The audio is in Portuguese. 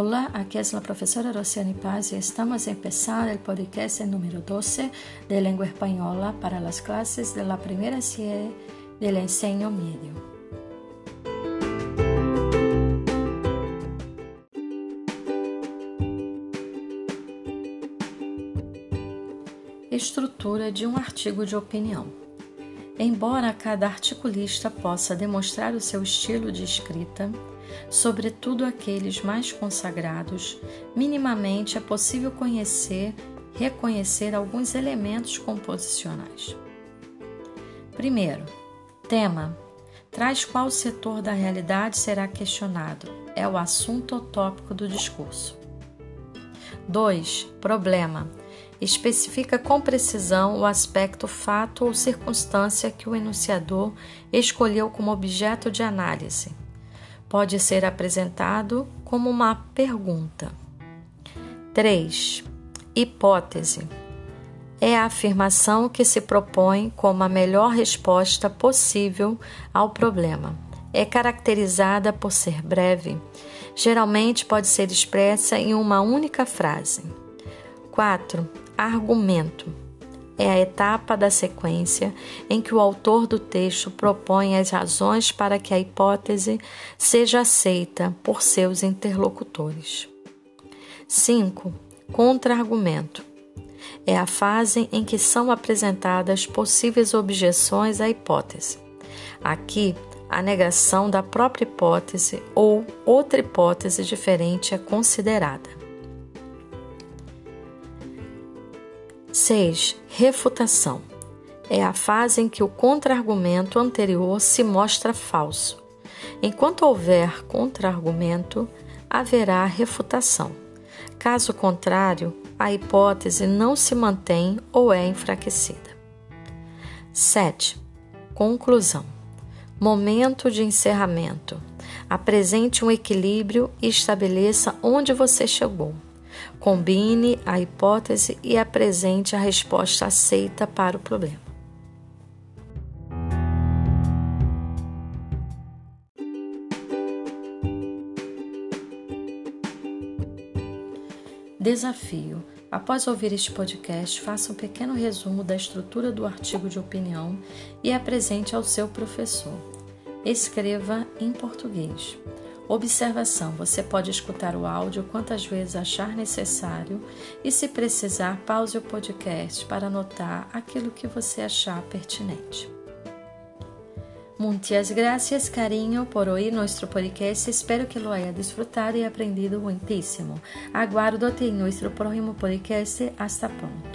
Hola, aquí es la profesora Rosiane Paz y estamos empezando el podcast número 12 de lengua española para las clases de la primera serie del medio. Estrutura de um artigo de opinião. Embora cada articulista possa demonstrar o seu estilo de escrita, sobretudo aqueles mais consagrados, minimamente é possível conhecer, reconhecer alguns elementos composicionais. Primeiro, tema. Traz qual setor da realidade será questionado. É o assunto ou tópico do discurso. 2. Problema. Especifica com precisão o aspecto, fato ou circunstância que o enunciador escolheu como objeto de análise pode ser apresentado como uma pergunta. 3. Hipótese é a afirmação que se propõe como a melhor resposta possível ao problema. É caracterizada por ser breve, geralmente pode ser expressa em uma única frase. 4. Argumento é a etapa da sequência em que o autor do texto propõe as razões para que a hipótese seja aceita por seus interlocutores. 5. Contra-argumento é a fase em que são apresentadas possíveis objeções à hipótese. Aqui, a negação da própria hipótese ou outra hipótese diferente é considerada. 6. Refutação. É a fase em que o contra-argumento anterior se mostra falso. Enquanto houver contra-argumento, haverá refutação. Caso contrário, a hipótese não se mantém ou é enfraquecida. 7. Conclusão. Momento de encerramento. Apresente um equilíbrio e estabeleça onde você chegou. Combine a hipótese e apresente a resposta aceita para o problema. Desafio. Após ouvir este podcast, faça um pequeno resumo da estrutura do artigo de opinião e apresente ao seu professor. Escreva em português. Observação: você pode escutar o áudio quantas vezes achar necessário e, se precisar, pause o podcast para anotar aquilo que você achar pertinente. Muitas gracias, carinho, por oír nuestro podcast. Espero que lo haya disfrutado y aprendido muchísimo. Aguardo-te en nuestro próximo podcast. Hasta pronto.